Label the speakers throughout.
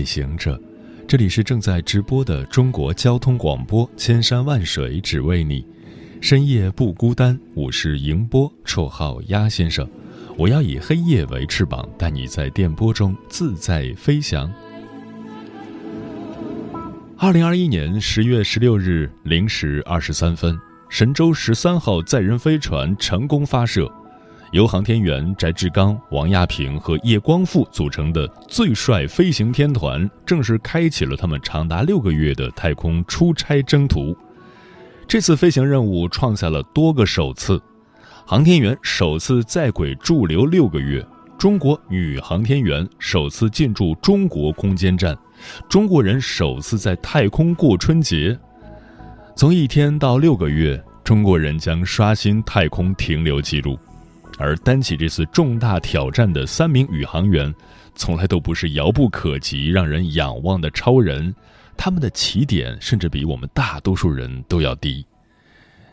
Speaker 1: 夜行者，这里是正在直播的中国交通广播，千山万水只为你，深夜不孤单。我是迎波，绰号鸭先生。我要以黑夜为翅膀，带你在电波中自在飞翔。二零二一年十月十六日零时二十三分，神舟十三号载人飞船成功发射。由航天员翟志刚、王亚平和叶光富组成的最帅飞行天团，正式开启了他们长达六个月的太空出差征途。这次飞行任务创下了多个首次：航天员首次在轨驻留六个月，中国女航天员首次进驻中国空间站，中国人首次在太空过春节。从一天到六个月，中国人将刷新太空停留记录。而担起这次重大挑战的三名宇航员，从来都不是遥不可及、让人仰望的超人，他们的起点甚至比我们大多数人都要低。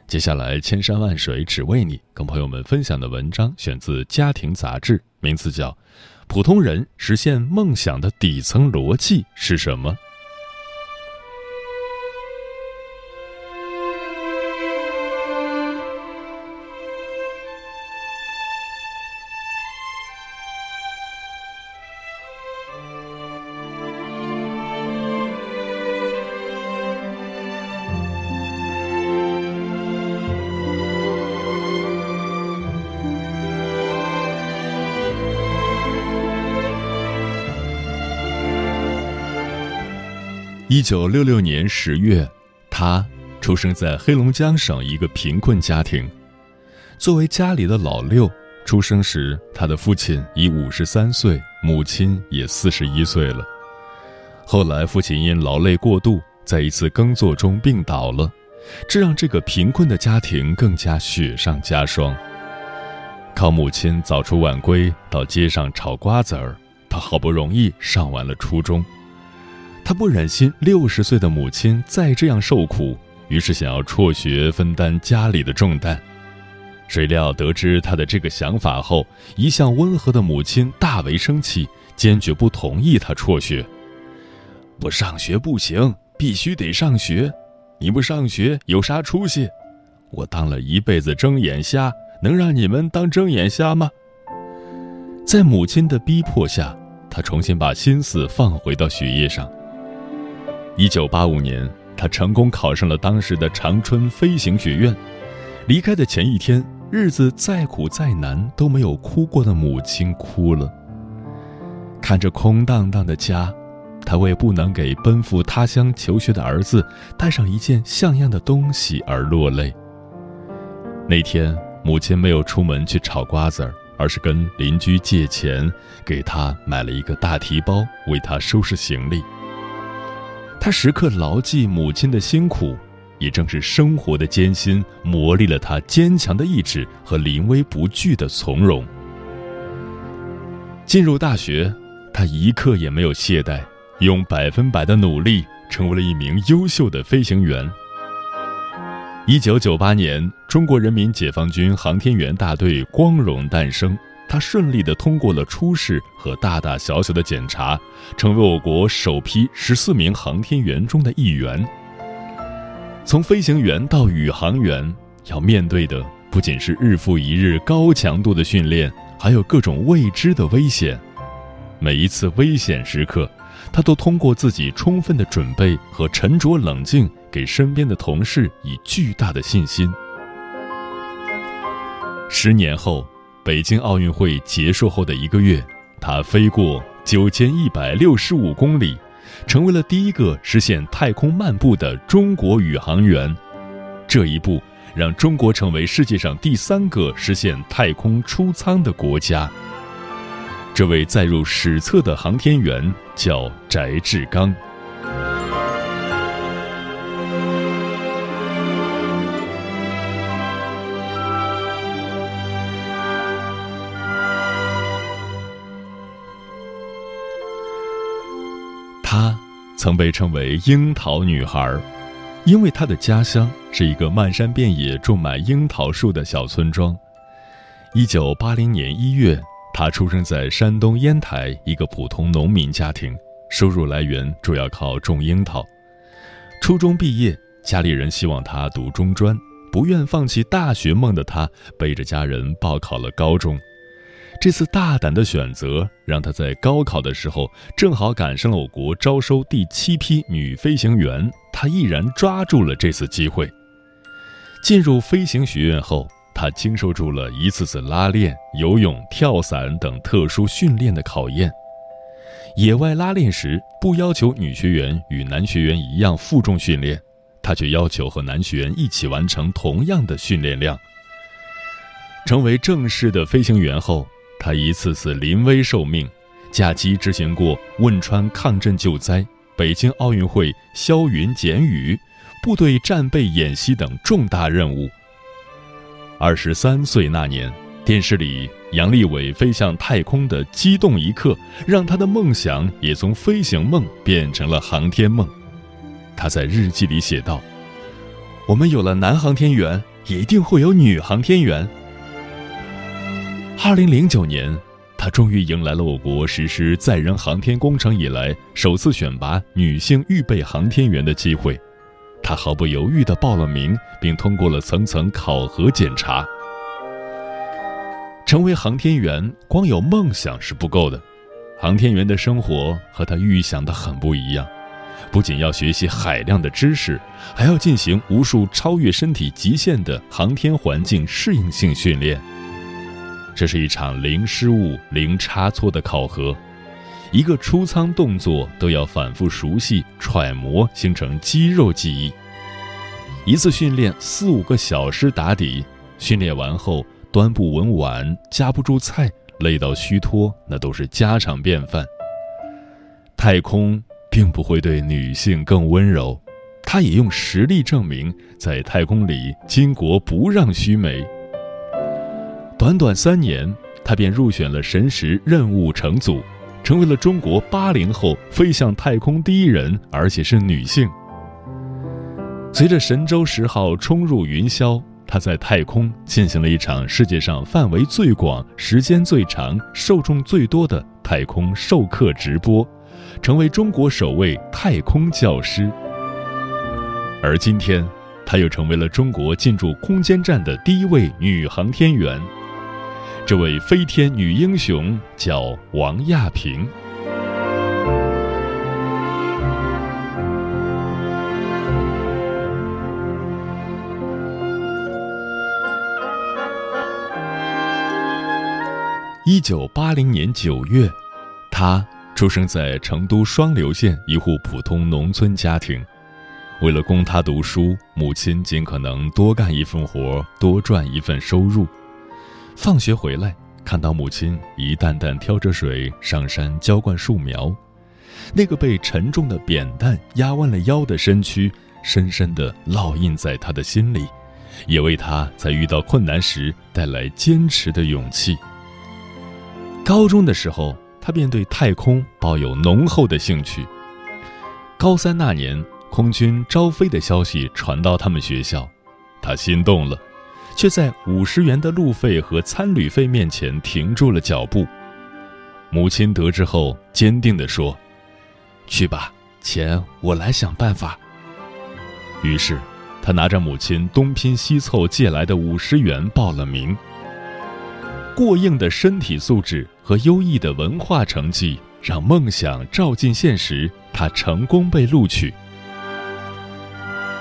Speaker 1: 接下来，千山万水只为你，跟朋友们分享的文章选自《家庭》杂志，名字叫《普通人实现梦想的底层逻辑是什么》。一九六六年十月，他出生在黑龙江省一个贫困家庭。作为家里的老六，出生时他的父亲已五十三岁，母亲也四十一岁了。后来，父亲因劳累过度，在一次耕作中病倒了，这让这个贫困的家庭更加雪上加霜。靠母亲早出晚归到街上炒瓜子儿，他好不容易上完了初中。他不忍心六十岁的母亲再这样受苦，于是想要辍学分担家里的重担。谁料得知他的这个想法后，一向温和的母亲大为生气，坚决不同意他辍学。不上学不行，必须得上学。你不上学有啥出息？我当了一辈子睁眼瞎，能让你们当睁眼瞎吗？在母亲的逼迫下，他重新把心思放回到学业上。一九八五年，他成功考上了当时的长春飞行学院。离开的前一天，日子再苦再难都没有哭过的母亲哭了。看着空荡荡的家，他为不能给奔赴他乡求学的儿子带上一件像样的东西而落泪。那天，母亲没有出门去炒瓜子儿，而是跟邻居借钱，给他买了一个大提包，为他收拾行李。他时刻牢记母亲的辛苦，也正是生活的艰辛磨砺了他坚强的意志和临危不惧的从容。进入大学，他一刻也没有懈怠，用百分百的努力成为了一名优秀的飞行员。一九九八年，中国人民解放军航天员大队光荣诞生。他顺利地通过了初试和大大小小的检查，成为我国首批十四名航天员中的一员。从飞行员到宇航员，要面对的不仅是日复一日高强度的训练，还有各种未知的危险。每一次危险时刻，他都通过自己充分的准备和沉着冷静，给身边的同事以巨大的信心。十年后。北京奥运会结束后的一个月，他飞过九千一百六十五公里，成为了第一个实现太空漫步的中国宇航员。这一步让中国成为世界上第三个实现太空出舱的国家。这位载入史册的航天员，叫翟志刚。曾被称为“樱桃女孩”，因为她的家乡是一个漫山遍野种满樱桃树的小村庄。一九八零年一月，她出生在山东烟台一个普通农民家庭，收入来源主要靠种樱桃。初中毕业，家里人希望她读中专，不愿放弃大学梦的她，背着家人报考了高中。这次大胆的选择，让她在高考的时候正好赶上了我国招收第七批女飞行员，她毅然抓住了这次机会。进入飞行学院后，她经受住了一次次拉练、游泳、跳伞等特殊训练的考验。野外拉练时，不要求女学员与男学员一样负重训练，她却要求和男学员一起完成同样的训练量。成为正式的飞行员后，他一次次临危受命，驾机执行过汶川抗震救灾、北京奥运会消云减雨、部队战备演习等重大任务。二十三岁那年，电视里杨利伟飞向太空的激动一刻，让他的梦想也从飞行梦变成了航天梦。他在日记里写道：“我们有了男航天员，一定会有女航天员。”二零零九年，他终于迎来了我国实施载人航天工程以来首次选拔女性预备航天员的机会。他毫不犹豫地报了名，并通过了层层考核检查。成为航天员，光有梦想是不够的。航天员的生活和他预想的很不一样，不仅要学习海量的知识，还要进行无数超越身体极限的航天环境适应性训练。这是一场零失误、零差错的考核，一个出舱动作都要反复熟悉、揣摩，形成肌肉记忆。一次训练四五个小时打底，训练完后端不稳碗、夹不住菜、累到虚脱，那都是家常便饭。太空并不会对女性更温柔，她也用实力证明，在太空里巾帼不让须眉。短短三年，她便入选了神十任务乘组，成为了中国八零后飞向太空第一人，而且是女性。随着神舟十号冲入云霄，她在太空进行了一场世界上范围最广、时间最长、受众最多的太空授课直播，成为中国首位太空教师。而今天，她又成为了中国进驻空间站的第一位女航天员。这位飞天女英雄叫王亚平。一九八零年九月，她出生在成都双流县一户普通农村家庭。为了供她读书，母亲尽可能多干一份活，多赚一份收入。放学回来，看到母亲一担担挑着水上山浇灌树苗，那个被沉重的扁担压弯了腰的身躯，深深地烙印在他的心里，也为他在遇到困难时带来坚持的勇气。高中的时候，他便对太空抱有浓厚的兴趣。高三那年，空军招飞的消息传到他们学校，他心动了。却在五十元的路费和餐旅费面前停住了脚步。母亲得知后，坚定地说：“去吧，钱我来想办法。”于是，他拿着母亲东拼西凑借来的五十元报了名。过硬的身体素质和优异的文化成绩，让梦想照进现实，他成功被录取。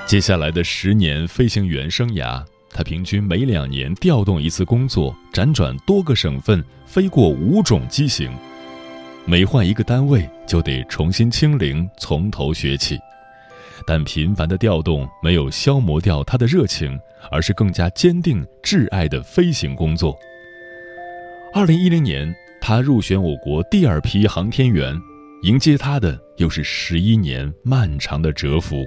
Speaker 1: 接下来的十年飞行员生涯。他平均每两年调动一次工作，辗转多个省份，飞过五种机型。每换一个单位，就得重新清零，从头学起。但频繁的调动没有消磨掉他的热情，而是更加坚定挚爱的飞行工作。二零一零年，他入选我国第二批航天员，迎接他的又是十一年漫长的蛰伏。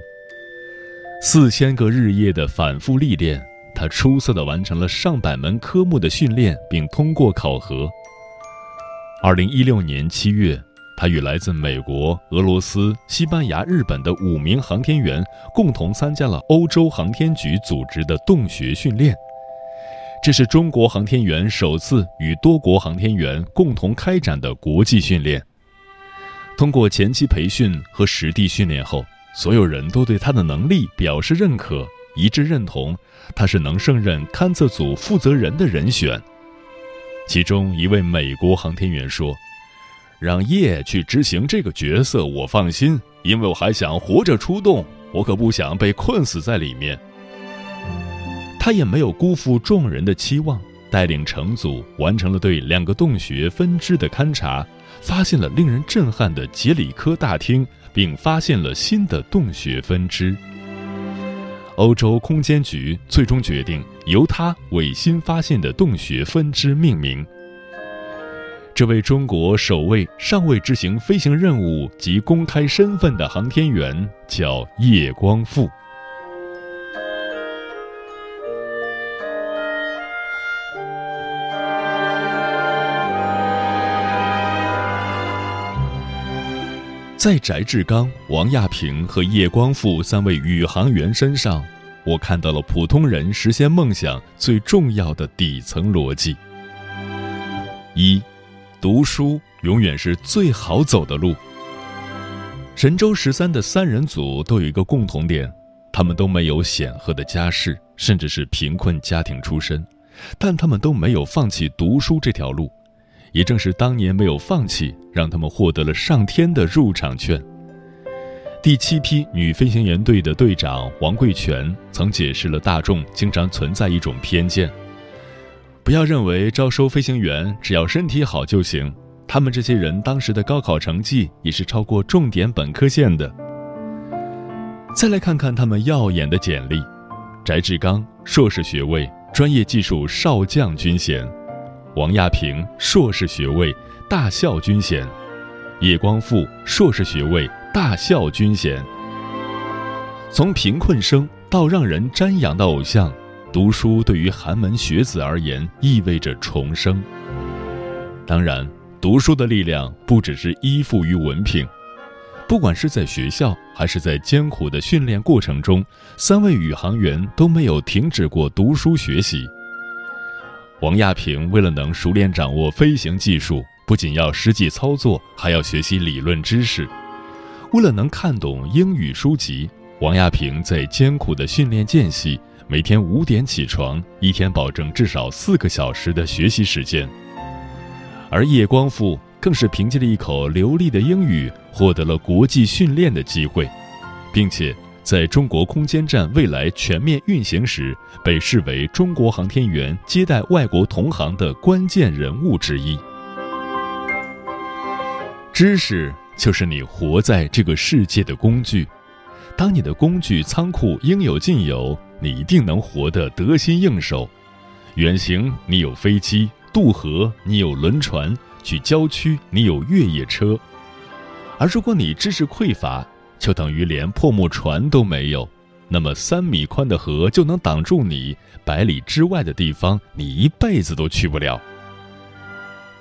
Speaker 1: 四千个日夜的反复历练，他出色的完成了上百门科目的训练，并通过考核。二零一六年七月，他与来自美国、俄罗斯、西班牙、日本的五名航天员共同参加了欧洲航天局组织的洞穴训练。这是中国航天员首次与多国航天员共同开展的国际训练。通过前期培训和实地训练后，所有人都对他的能力表示认可，一致认同他是能胜任勘测组负责人的人选。其中一位美国航天员说：“让叶去执行这个角色，我放心，因为我还想活着出动，我可不想被困死在里面。”他也没有辜负众人的期望，带领乘组完成了对两个洞穴分支的勘察。发现了令人震撼的杰里科大厅，并发现了新的洞穴分支。欧洲空间局最终决定由他为新发现的洞穴分支命名。这位中国首位尚未执行飞行任务及公开身份的航天员叫叶光富。在翟志刚、王亚平和叶光富三位宇航员身上，我看到了普通人实现梦想最重要的底层逻辑：一，读书永远是最好走的路。神舟十三的三人组都有一个共同点，他们都没有显赫的家世，甚至是贫困家庭出身，但他们都没有放弃读书这条路。也正是当年没有放弃，让他们获得了上天的入场券。第七批女飞行员队的队长王贵全曾解释了大众经常存在一种偏见：不要认为招收飞行员只要身体好就行，他们这些人当时的高考成绩也是超过重点本科线的。再来看看他们耀眼的简历：翟志刚硕士学位，专业技术少将军衔。王亚平硕士学位，大校军衔；叶光富硕士学位，大校军衔。从贫困生到让人瞻仰的偶像，读书对于寒门学子而言意味着重生。当然，读书的力量不只是依附于文凭，不管是在学校还是在艰苦的训练过程中，三位宇航员都没有停止过读书学习。王亚平为了能熟练掌握飞行技术，不仅要实际操作，还要学习理论知识。为了能看懂英语书籍，王亚平在艰苦的训练间隙，每天五点起床，一天保证至少四个小时的学习时间。而叶光富更是凭借了一口流利的英语，获得了国际训练的机会，并且。在中国空间站未来全面运行时，被视为中国航天员接待外国同行的关键人物之一。知识就是你活在这个世界的工具。当你的工具仓库应有尽有，你一定能活得得心应手。远行你有飞机，渡河你有轮船，去郊区你有越野车。而如果你知识匮乏，就等于连破木船都没有，那么三米宽的河就能挡住你，百里之外的地方你一辈子都去不了。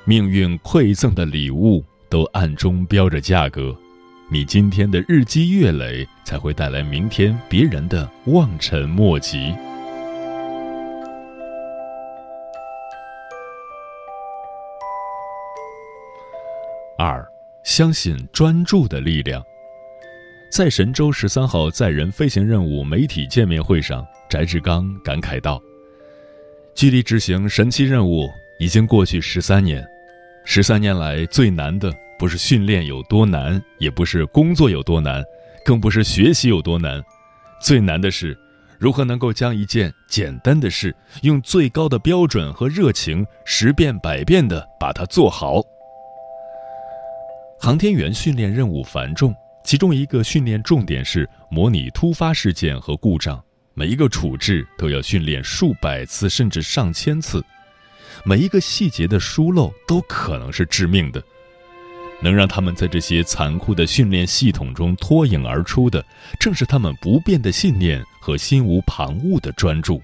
Speaker 1: 命运馈赠的礼物都暗中标着价格，你今天的日积月累才会带来明天别人的望尘莫及。二，相信专注的力量。在神舟十三号载人飞行任务媒体见面会上，翟志刚感慨道：“距离执行神奇任务已经过去十三年，十三年来最难的不是训练有多难，也不是工作有多难，更不是学习有多难，最难的是如何能够将一件简单的事用最高的标准和热情十遍百遍的把它做好。”航天员训练任务繁重。其中一个训练重点是模拟突发事件和故障，每一个处置都要训练数百次甚至上千次，每一个细节的疏漏都可能是致命的。能让他们在这些残酷的训练系统中脱颖而出的，正是他们不变的信念和心无旁骛的专注。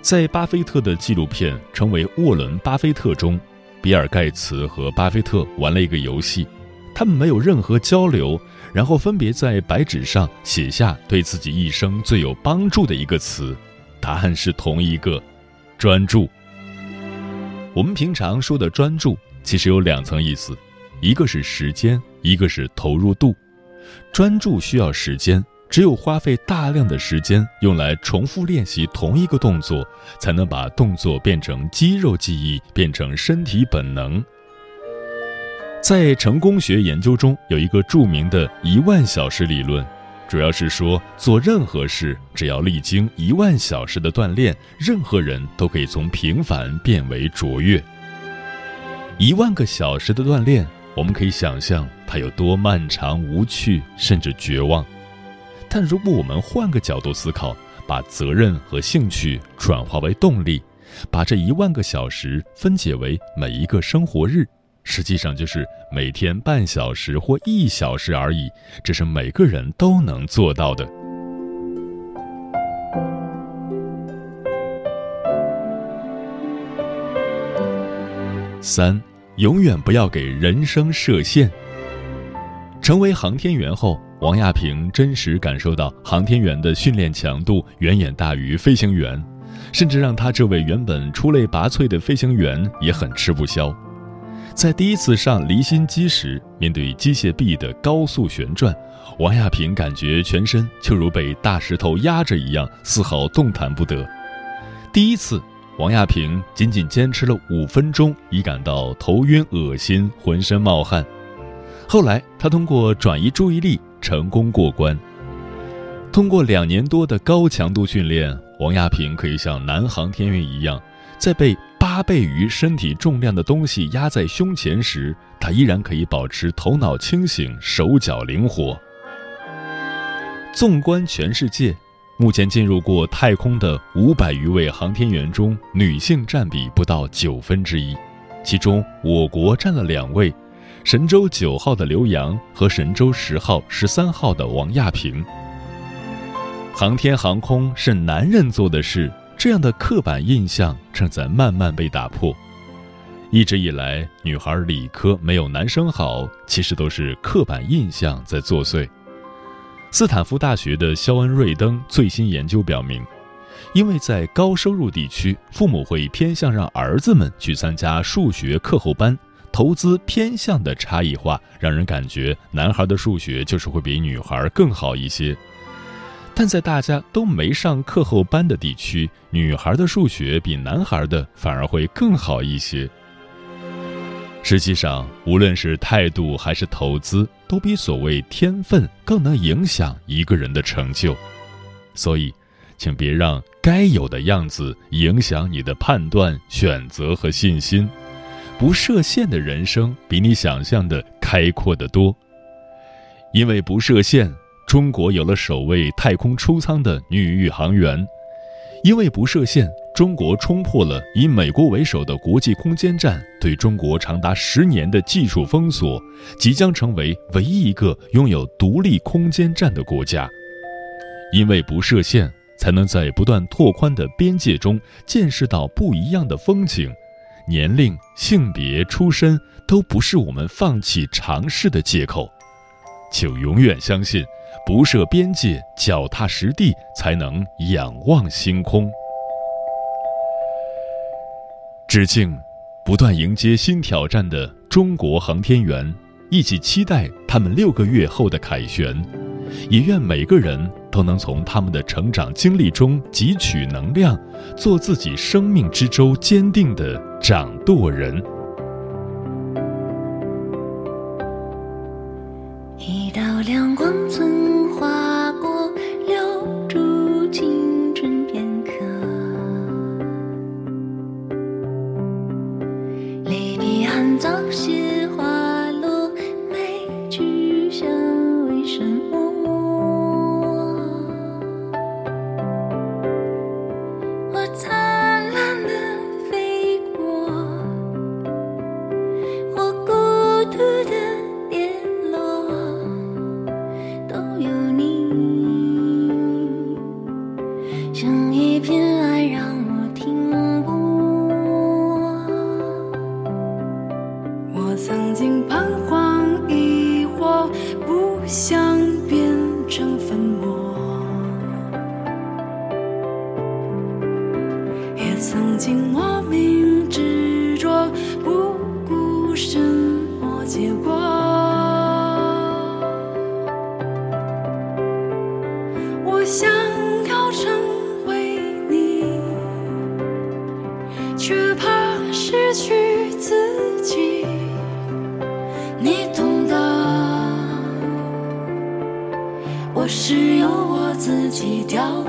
Speaker 1: 在巴菲特的纪录片《成为沃伦·巴菲特》中，比尔·盖茨和巴菲特玩了一个游戏，他们没有任何交流，然后分别在白纸上写下对自己一生最有帮助的一个词，答案是同一个：专注。我们平常说的专注。其实有两层意思，一个是时间，一个是投入度。专注需要时间，只有花费大量的时间用来重复练习同一个动作，才能把动作变成肌肉记忆，变成身体本能。在成功学研究中，有一个著名的一万小时理论，主要是说做任何事，只要历经一万小时的锻炼，任何人都可以从平凡变为卓越。一万个小时的锻炼，我们可以想象它有多漫长、无趣，甚至绝望。但如果我们换个角度思考，把责任和兴趣转化为动力，把这一万个小时分解为每一个生活日，实际上就是每天半小时或一小时而已。这是每个人都能做到的。三。永远不要给人生设限。成为航天员后，王亚平真实感受到航天员的训练强度远远大于飞行员，甚至让他这位原本出类拔萃的飞行员也很吃不消。在第一次上离心机时，面对机械臂的高速旋转，王亚平感觉全身就如被大石头压着一样，丝毫动弹不得。第一次。王亚平仅仅坚持了五分钟，已感到头晕、恶心、浑身冒汗。后来，他通过转移注意力成功过关。通过两年多的高强度训练，王亚平可以像男航天员一样，在被八倍于身体重量的东西压在胸前时，他依然可以保持头脑清醒、手脚灵活。纵观全世界。目前进入过太空的五百余位航天员中，女性占比不到九分之一，其中我国占了两位：神舟九号的刘洋和神舟十号、十三号的王亚平。航天航空是男人做的事，这样的刻板印象正在慢慢被打破。一直以来，女孩理科没有男生好，其实都是刻板印象在作祟。斯坦福大学的肖恩·瑞登最新研究表明，因为在高收入地区，父母会偏向让儿子们去参加数学课后班，投资偏向的差异化让人感觉男孩的数学就是会比女孩更好一些。但在大家都没上课后班的地区，女孩的数学比男孩的反而会更好一些。实际上，无论是态度还是投资，都比所谓天分更能影响一个人的成就。所以，请别让该有的样子影响你的判断、选择和信心。不设限的人生比你想象的开阔得多。因为不设限，中国有了首位太空出舱的女宇航员。因为不设限，中国冲破了以美国为首的国际空间站对中国长达十年的技术封锁，即将成为唯一一个拥有独立空间站的国家。因为不设限，才能在不断拓宽的边界中见识到不一样的风景。年龄、性别、出身都不是我们放弃尝试的借口。请永远相信。不设边界，脚踏实地，才能仰望星空。致敬不断迎接新挑战的中国航天员，一起期待他们六个月后的凯旋。也愿每个人都能从他们的成长经历中汲取能量，做自己生命之舟坚定的掌舵人。
Speaker 2: 我想要成为你却怕失去自己你懂得。我是由我自己雕